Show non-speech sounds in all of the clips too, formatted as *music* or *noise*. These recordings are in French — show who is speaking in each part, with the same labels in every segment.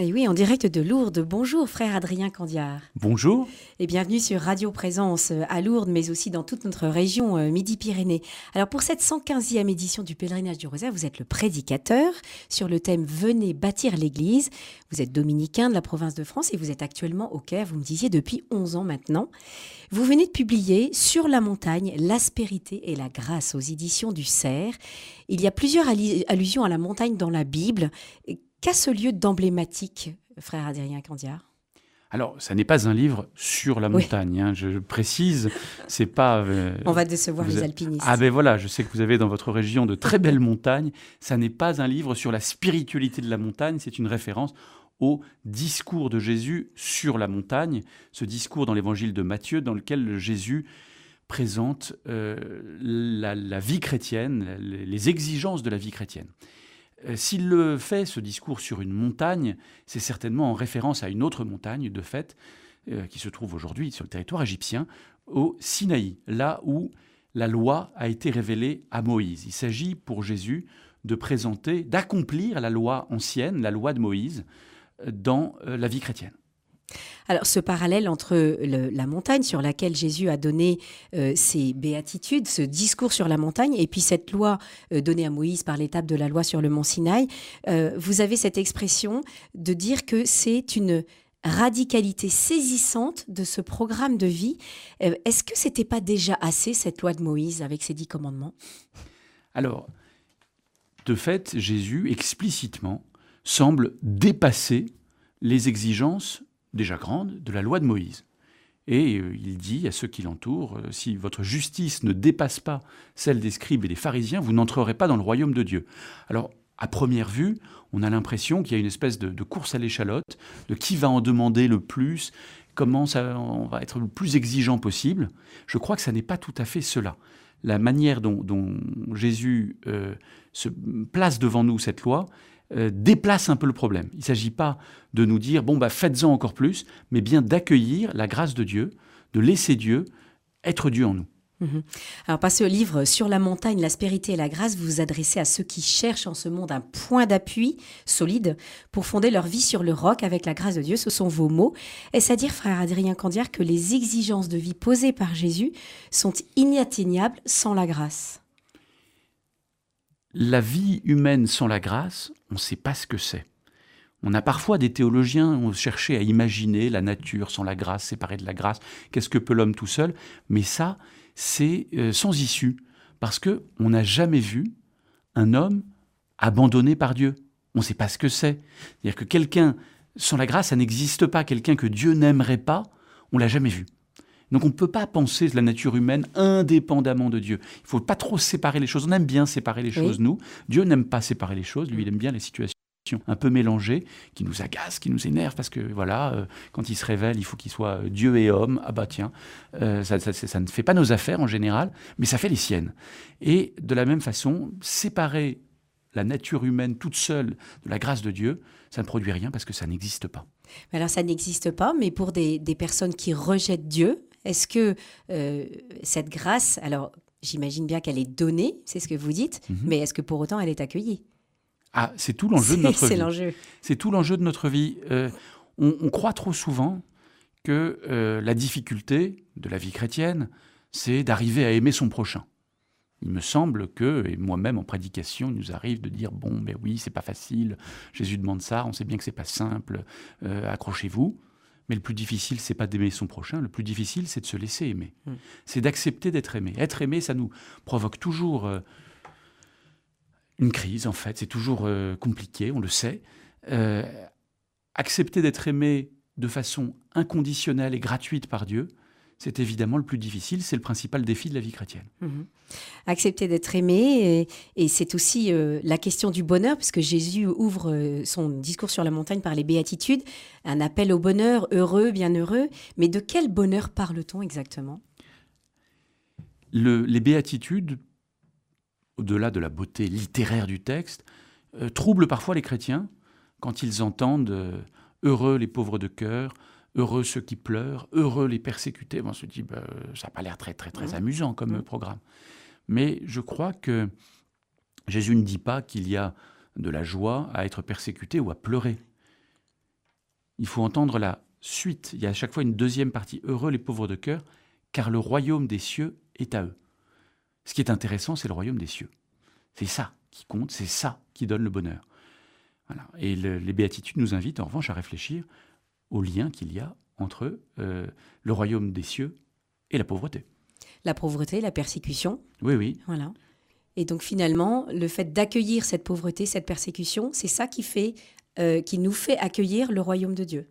Speaker 1: Et oui, en direct de Lourdes. Bonjour, frère Adrien Candiard.
Speaker 2: Bonjour.
Speaker 1: Et bienvenue sur Radio Présence euh, à Lourdes, mais aussi dans toute notre région euh, Midi-Pyrénées. Alors, pour cette 115e édition du pèlerinage du Rosaire, vous êtes le prédicateur sur le thème Venez bâtir l'Église. Vous êtes dominicain de la province de France et vous êtes actuellement au Caire, vous me disiez, depuis 11 ans maintenant. Vous venez de publier Sur la montagne, l'aspérité et la grâce aux éditions du Cerf. Il y a plusieurs allusions à la montagne dans la Bible. Qu'a ce lieu d'emblématique, frère Adrien Candiard
Speaker 2: alors, ça n'est pas un livre sur la montagne, hein, je, précise. C'est pas.
Speaker 1: Euh, On va décevoir les alpinistes.
Speaker 2: Ah ben voilà, je sais que vous avez dans votre région de très belles montagnes. Ça n'est pas un livre sur la spiritualité de la montagne. C'est une référence au discours de Jésus sur la montagne, ce discours dans l'évangile de Matthieu dans lequel Jésus présente euh, la, vie chrétienne, les exigences de la vie chrétienne. Euh, s'il le fait, ce discours sur une montagne, c'est certainement en référence à une autre montagne, de fait, euh, qui se trouve aujourd'hui sur le territoire égyptien, au Sinaï, là où la loi a été révélée à Moïse. Il s'agit pour Jésus de présenter, d'accomplir la loi ancienne, la loi de Moïse, euh, dans la vie chrétienne.
Speaker 1: Alors ce parallèle entre la montagne sur laquelle Jésus a donné euh, ses béatitudes, ce discours sur la montagne, et puis cette loi euh, donnée à Moïse par l'étape de la loi sur le mont Sinaï, euh, vous avez cette expression de dire que c'est une radicalité saisissante de ce programme de vie. Est-ce que c'était pas déjà assez cette loi de Moïse avec ses dix commandements?
Speaker 2: Alors, de fait, Jésus explicitement semble dépasser les exigences déjà grande de la loi de Moïse. Et euh, il dit à ceux qui l'entourent, euh, si votre justice ne dépasse pas celle des scribes et des pharisiens, vous n'entrerez pas dans le royaume de Dieu. Alors, à première vue, on a l'impression qu'il y a une espèce de, course à l'échalote, de qui va en demander le plus, comment ça, on va être le plus exigeant possible. Je crois que ça n'est pas tout à fait cela. La manière dont, Jésus euh, se place devant nous cette loi, euh, déplace un peu le problème. Il ne s'agit pas de nous dire, bon, bah, faites-en encore plus, mais bien d'accueillir la grâce de Dieu, de laisser Dieu être Dieu en nous.
Speaker 1: Mhm. Alors, par ce livre sur la montagne, l'aspérité et la grâce, vous vous adressez à ceux qui cherchent en ce monde un point d'appui solide pour fonder leur vie sur le roc avec la grâce de Dieu. Ce sont vos mots. Est-ce à dire, frère Adrien Candière, que les exigences de vie posées par Jésus sont inatteignables sans la grâce?
Speaker 2: La vie humaine sans la grâce, on ne sait pas ce que c'est. On a parfois des théologiens ont cherché à imaginer la nature sans la grâce, séparée de la grâce. Qu'est-ce que peut l'homme tout seul? Mais ça, c'est euh, sans issue, parce que on n'a jamais vu un homme abandonné par Dieu. On ne sait pas ce que c'est. C'est-à-dire que quelqu'un sans la grâce, ça n'existe pas. Quelqu'un que Dieu n'aimerait pas, on l'a jamais vu. Donc on ne peut pas penser la nature humaine indépendamment de Dieu. Il ne faut pas trop séparer les choses. On aime bien séparer les choses, nous. Dieu n'aime pas séparer les choses. Lui, il aime bien les situations un peu mélangées, qui nous agacent, qui nous énervent, parce que voilà, euh, quand il se révèle, il faut qu'il soit euh, Dieu et homme. Ah bah tiens, euh, ça, ça, ne fait pas nos affaires en général, mais ça fait les siennes. Et de la même façon, séparer la nature humaine toute seule de la grâce de Dieu, ça ne produit rien parce que ça n'existe pas.
Speaker 1: Alors ça n'existe pas, mais pour des, des personnes qui rejettent Dieu, est-ce que euh, cette grâce, alors j'imagine bien qu'elle est donnée, c'est ce que vous dites, mhm. mais est-ce que pour autant elle est accueillie?
Speaker 2: Ah, c'est tout l'enjeu de notre vie. C'est l'enjeu. C'est tout l'enjeu de notre vie. Euh, on, croit trop souvent que euh, la difficulté de la vie chrétienne, c'est d'arriver à aimer son prochain. Il me semble que, et moi-même en prédication, il nous arrive de dire bon, mais oui, c'est pas facile. Jésus demande ça, on sait bien que c'est pas simple. accrochez-vous. Mais le plus difficile, c'est pas d'aimer son prochain. Le plus difficile, c'est de se laisser aimer. Mm. C'est d'accepter d'être aimé. Être aimé, ça nous provoque toujours euh, une crise, en fait. C'est toujours euh, compliqué, on le sait. Euh, accepter d'être aimé de façon inconditionnelle et gratuite par Dieu, c'est évidemment le plus difficile, c'est le principal défi de la vie chrétienne.
Speaker 1: Mhm. Accepter d'être aimé, et, c'est aussi euh, la question du bonheur, puisque Jésus ouvre euh, son discours sur la montagne par les béatitudes, un appel au bonheur, heureux, bienheureux. Mais de quel bonheur parle-t-on exactement?
Speaker 2: Les béatitudes, au-delà de la beauté littéraire du texte, euh, troublent parfois les chrétiens quand ils entendent heureux les pauvres de cœur, heureux ceux qui pleurent, heureux les persécutés. on se dit, bah, ça n'a pas l'air très, très, très amusant comme programme. Mais je crois que Jésus ne dit pas qu'il y a de la joie à être persécuté ou à pleurer. il faut entendre la suite. Il y a à chaque fois une deuxième partie. Heureux les pauvres de cœur, car le royaume des cieux est à eux. Ce qui est intéressant, c'est le royaume des cieux. C'est ça qui compte, c'est ça qui donne le bonheur. Et les béatitudes nous invitent en revanche à réfléchir au lien qu'il y a entre euh, le royaume des cieux et la pauvreté.
Speaker 1: La pauvreté, la persécution.
Speaker 2: Oui, oui.
Speaker 1: Voilà. Et donc finalement, le fait d'accueillir cette pauvreté, cette persécution, c'est ça qui fait, euh, qui nous fait accueillir le royaume de Dieu,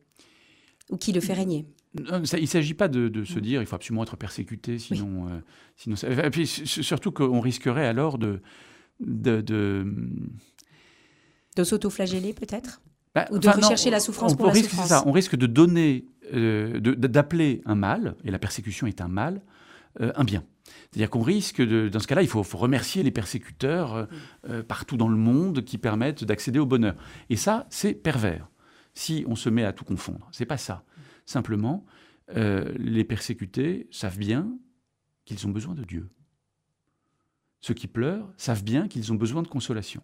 Speaker 1: ou qui le fait régner.
Speaker 2: il ne s'agit pas de, se dire il faut absolument être persécuté, sinon, euh, sinon et puis surtout qu'on risquerait alors de, de,
Speaker 1: de s'auto-flageller peut-être? Bah, Ou de rechercher la souffrance pour la souffrance
Speaker 2: ça, On risque de donner, euh, d'appeler un mal, et la persécution est un mal, euh, un bien. C'est-à-dire qu'on risque, de, dans ce cas-là, il faut, remercier les persécuteurs euh, partout dans le monde qui permettent d'accéder au bonheur. Et ça, c'est pervers, si on se met à tout confondre. C'est pas ça. Simplement, les persécutés savent bien qu'ils ont besoin de Dieu. Ceux qui pleurent savent bien qu'ils ont besoin de consolation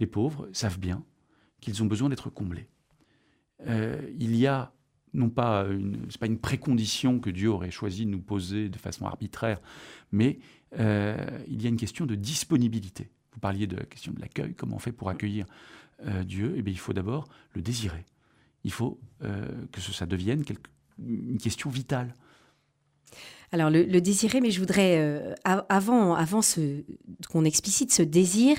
Speaker 2: les pauvres savent bien qu'ils ont besoin d'être comblés. Euh, il y a non pas une, pas une précondition que Dieu aurait choisi de nous poser de façon arbitraire, mais euh, il y a une question de disponibilité. Vous parliez de la question de l'accueil, comment on fait pour accueillir euh, Dieu Eh bien, il faut d'abord le désirer. Il faut que ça devienne une question vitale.
Speaker 1: Alors le, désirer, mais je voudrais, avant, avant qu'on explicite ce désir,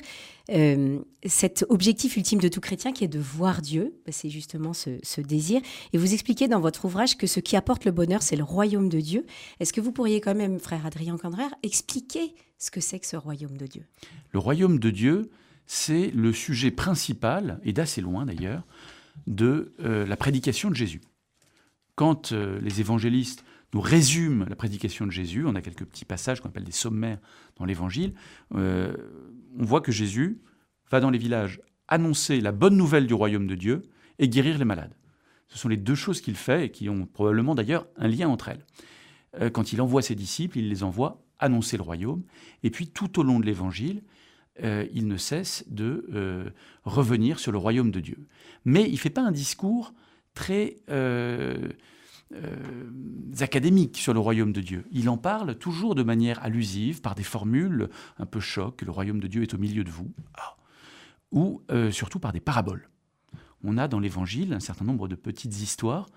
Speaker 1: euh, cet objectif ultime de tout chrétien qui est de voir Dieu, bah, c'est justement ce, désir. Et vous expliquez dans votre ouvrage que ce qui apporte le bonheur, c'est le royaume de Dieu. Est-ce que vous pourriez quand même, frère Adrien Candrer, expliquer ce que c'est que ce royaume de Dieu?
Speaker 2: Le royaume de Dieu, c'est le sujet principal, et d'assez loin d'ailleurs, de euh, la prédication de Jésus. Quand euh, les évangélistes nous résument la prédication de Jésus, on a quelques petits passages qu'on appelle des sommaires dans l'évangile, on voit que Jésus va dans les villages annoncer la bonne nouvelle du royaume de Dieu et guérir les malades. Ce sont les deux choses qu'il fait et qui ont probablement d'ailleurs un lien entre elles. Euh, quand il envoie ses disciples, il les envoie annoncer le royaume. Et puis tout au long de l'évangile, euh, il ne cesse de euh, revenir sur le royaume de Dieu. Mais il ne fait pas un discours très euh, académiques sur le royaume de Dieu. Il en parle toujours de manière allusive, par des formules un peu choc, le royaume de Dieu est au milieu de vous, ah. ou euh, surtout par des paraboles. On a dans l'Évangile un certain nombre de petites histoires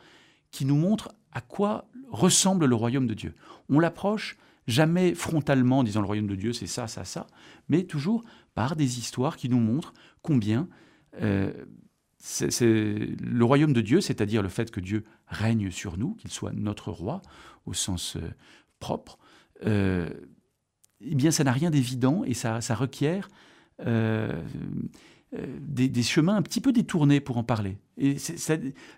Speaker 2: qui nous montrent à quoi ressemble le royaume de Dieu. On l'approche jamais frontalement en disant le royaume de Dieu c'est ça, ça, ça, mais toujours par des histoires qui nous montrent combien euh, le royaume de Dieu, c'est-à-dire le fait que Dieu règne sur nous, qu'il soit notre roi au sens euh, propre, euh, eh bien, ça n'a rien d'évident et ça, requiert euh, des, chemins un petit peu détournés pour en parler. Et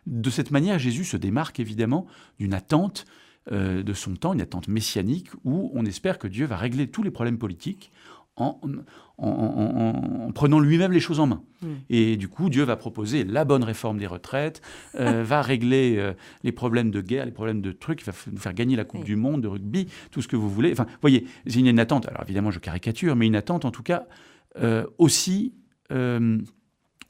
Speaker 2: de cette manière, Jésus se démarque évidemment d'une attente de son temps, une attente messianique, où on espère que Dieu va régler tous les problèmes politiques en, prenant lui-même les choses en main. Et du coup, Dieu va proposer la bonne réforme des retraites, euh, *laughs* va régler euh, les problèmes de guerre, les problèmes de trucs, il va nous faire gagner la Coupe du Monde de rugby, tout ce que vous voulez. Enfin, vous voyez, c'est une, attente, alors évidemment je caricature, mais une attente en tout cas euh, aussi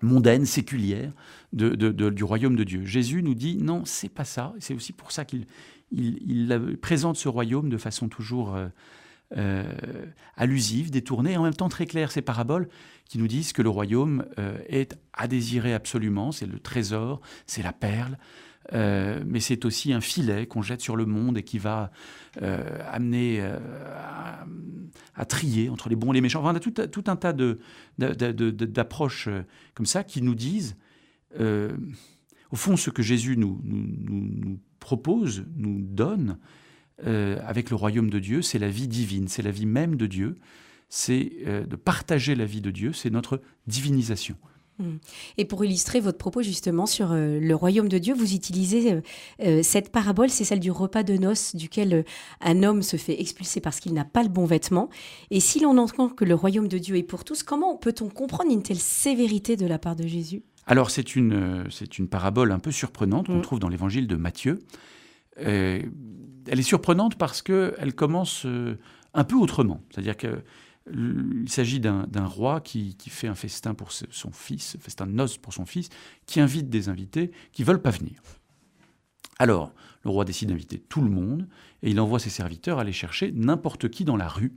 Speaker 2: mondaine, séculière du royaume de Dieu. Jésus nous dit non, c'est pas ça. C'est aussi pour ça qu'il il, présente ce royaume de façon toujours euh, allusives, détournées, et en même temps très claires, ces paraboles qui nous disent que le royaume euh, est à désirer absolument, c'est le trésor, c'est la perle, euh, mais c'est aussi un filet qu'on jette sur le monde et qui va amener à, trier entre les bons et les méchants. on a tout, un tas d'approches comme ça qui nous disent, au fond, ce que Jésus nous propose, nous donne, euh, avec le royaume de Dieu, c'est la vie divine, c'est la vie même de Dieu, c'est euh, de partager la vie de Dieu, c'est notre divinisation.
Speaker 1: Hmm. Et pour illustrer votre propos justement sur euh, le royaume de Dieu, vous utilisez cette parabole, c'est celle du repas de noces, duquel un homme se fait expulser parce qu'il n'a pas le bon vêtement. Et si l'on entend que le royaume de Dieu est pour tous, comment peut-on comprendre une telle sévérité de la part de Jésus?
Speaker 2: Alors c'est une, c'est une parabole un peu surprenante qu'on hmm. trouve dans l'évangile de Matthieu elle est surprenante parce qu'elle commence euh, un peu autrement. C'est-à-dire que Il s'agit d'un roi qui, fait un festin pour son fils, festin de noces pour son fils, qui invite des invités qui veulent pas venir. Alors, le roi décide d'inviter tout le monde et il envoie ses serviteurs aller chercher n'importe qui dans la rue,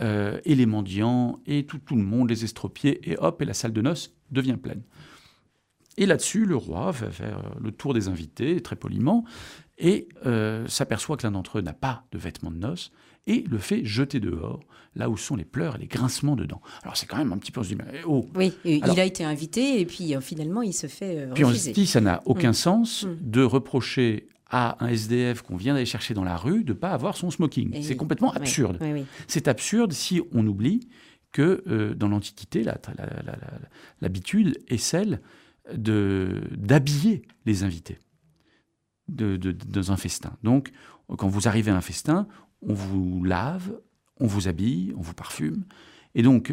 Speaker 2: euh, et les mendiants, et tout, tout le monde, les estropiés, et hop, et la salle de noces devient pleine. Et là-dessus, le roi va faire le tour des invités, très poliment, et euh, s'aperçoit que l'un d'entre eux n'a pas de vêtements de noces, et le fait jeter dehors, là où sont les pleurs et les grincements dedans. Alors c'est quand même un petit peu, on se dit, mais oh
Speaker 1: Oui, il a été invité, et puis euh, finalement, il se fait
Speaker 2: Puis on se dit, ça n'a aucun mm. sens mm. de reprocher à un SDF qu'on vient d'aller chercher dans la rue de ne pas avoir son smoking. C'est complètement absurde. C'est absurde si on oublie que euh, dans l'Antiquité, l'habitude est celle d'habiller les invités dans un festin. Donc, quand vous arrivez à un festin, on vous lave, on vous habille, on vous parfume. Et donc,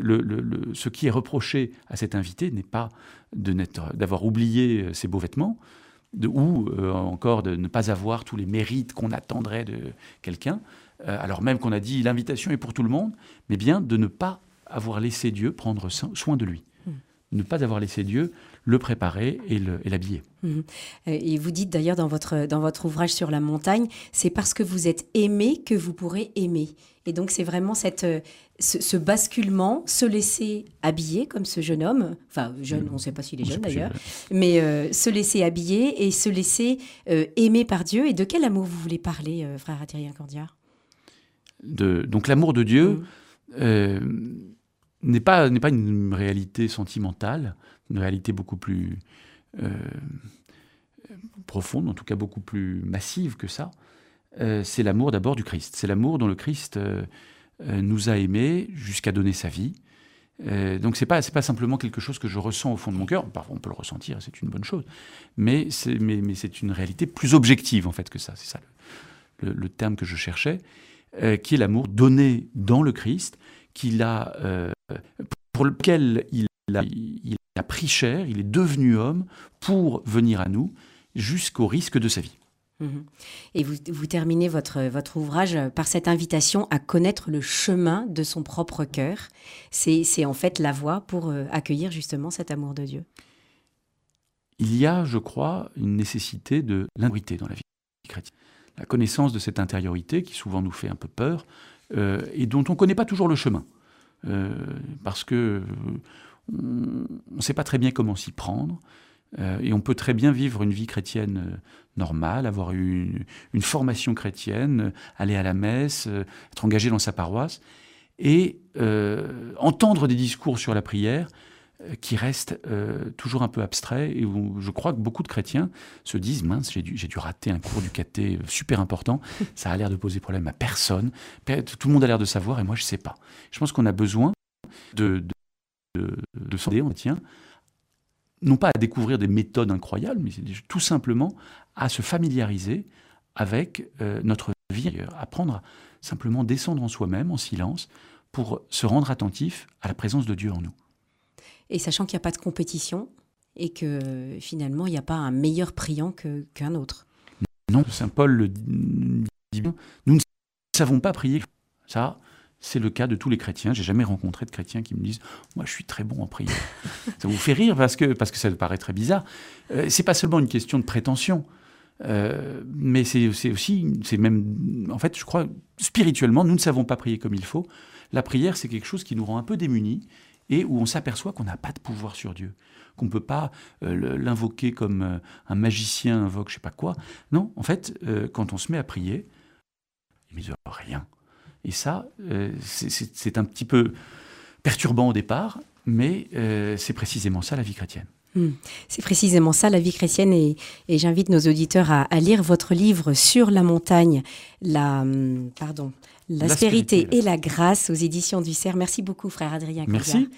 Speaker 2: ce qui est reproché à cet invité n'est pas d'avoir oublié euh, ses beaux vêtements, ou euh, encore de ne pas avoir tous les mérites qu'on attendrait de quelqu'un, euh, alors même qu'on a dit l'invitation est pour tout le monde, mais bien de ne pas avoir laissé Dieu prendre soin de lui. Ne pas avoir laissé Dieu le préparer et l'habiller.
Speaker 1: Mhm. Et vous dites d'ailleurs dans votre, dans votre ouvrage sur la montagne, c'est parce que vous êtes aimé que vous pourrez aimer. Et donc c'est vraiment cette, ce, basculement, se laisser habiller comme ce jeune homme, enfin jeune, on ne sait pas s'il est jeune d'ailleurs, mais euh, se laisser habiller et se laisser euh, aimer par Dieu. Et de quel amour vous voulez parler, euh, frère Adrien Cordia?
Speaker 2: De, Donc l'amour de Dieu mhm. N'est pas, pas une réalité sentimentale, une réalité beaucoup plus euh, profonde, en tout cas beaucoup plus massive que ça. Euh, c'est l'amour d'abord du Christ. C'est l'amour dont le Christ euh, nous a aimés jusqu'à donner sa vie. donc c'est pas c'est pas simplement quelque chose que je ressens au fond de mon cœur. Parfois on peut le ressentir, c'est une bonne chose, mais c'est mais, mais c'est une réalité plus objective en fait que ça. C'est ça le, le, terme que je cherchais, qui est l'amour donné dans le Christ, qu'il a pour lequel il a, il a pris chair, il est devenu homme pour venir à nous jusqu'au risque de sa vie.
Speaker 1: Mhm. Et vous, vous, terminez votre, votre ouvrage par cette invitation à connaître le chemin de son propre cœur. C'est en fait la voie pour euh, accueillir justement cet amour de Dieu.
Speaker 2: Il y a, je crois, une nécessité de l'intériorité dans la vie chrétienne. La connaissance de cette intériorité qui souvent nous fait un peu peur euh, et dont on ne connaît pas toujours le chemin. Euh, parce que on ne sait pas très bien comment s'y prendre. Euh, et on peut très bien vivre une vie chrétienne euh, normale, avoir eu une, formation chrétienne, euh, aller à la messe, être engagé dans sa paroisse, et entendre des discours sur la prière qui restent toujours un peu abstraits, et où je crois que beaucoup de chrétiens se disent, mince, j'ai dû, dû, rater un cours du caté super important, ça a l'air de poser problème à personne, tout le monde a l'air de savoir, et moi je sais pas. Je pense qu'on a besoin de de, de on tient, non pas à découvrir des méthodes incroyables, mais tout simplement à se familiariser avec euh, notre vie, apprendre à simplement descendre en soi-même, en silence, pour se rendre attentif à la présence de Dieu en nous.
Speaker 1: Et sachant qu'il n'y a pas de compétition et que finalement il n'y a pas un meilleur priant qu'un autre.
Speaker 2: Non, Saint Paul le dit bien, nous ne savons pas prier. Ça, c'est le cas de tous les chrétiens. J'ai jamais rencontré de chrétiens qui me disent Moi, je suis très bon en prière. *laughs* ça vous fait rire parce que, parce que ça paraît très bizarre. Euh, c'est pas seulement une question de prétention, euh, mais c'est aussi, c'est même, en fait, je crois, spirituellement, nous ne savons pas prier comme il faut. La prière, c'est quelque chose qui nous rend un peu démunis et où on s'aperçoit qu'on n'a pas de pouvoir sur Dieu, qu'on ne peut pas euh, l'invoquer comme euh, un magicien invoque je sais pas quoi. Non, en fait, quand on se met à prier, il ne rien. Et ça, euh, c'est un petit peu perturbant au départ, mais euh, c'est précisément ça la vie chrétienne.
Speaker 1: Hmm. C'est précisément ça la vie chrétienne et, j'invite nos auditeurs à, lire votre livre sur la montagne, la, pardon, l'aspérité et la grâce aux éditions du CERF. Merci beaucoup frère Adrien.
Speaker 2: Merci.